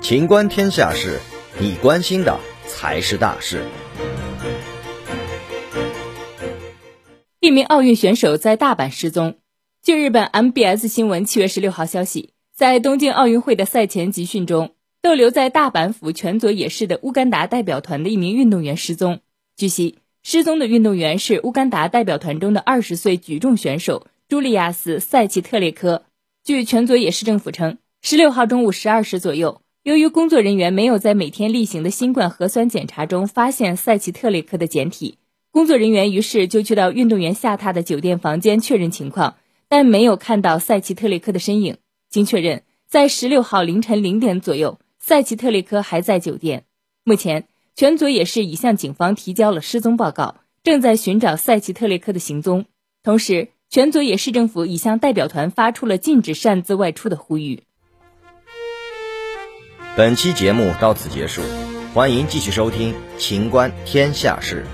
情观天下事，你关心的才是大事。一名奥运选手在大阪失踪。据日本 MBS 新闻七月十六号消息，在东京奥运会的赛前集训中，逗留在大阪府泉佐野市的乌干达代表团的一名运动员失踪。据悉，失踪的运动员是乌干达代表团中的二十岁举重选手朱利亚斯·塞奇特列科。据全佐野市政府称，十六号中午十二时左右，由于工作人员没有在每天例行的新冠核酸检查中发现塞奇特列科的检体。工作人员于是就去到运动员下榻的酒店房间确认情况，但没有看到塞奇特列科的身影。经确认，在十六号凌晨零点左右，塞奇特列科还在酒店。目前，全佐也是已向警方提交了失踪报告，正在寻找塞奇特列科的行踪。同时，全佐野市政府已向代表团发出了禁止擅自外出的呼吁。本期节目到此结束，欢迎继续收听《秦观天下事》。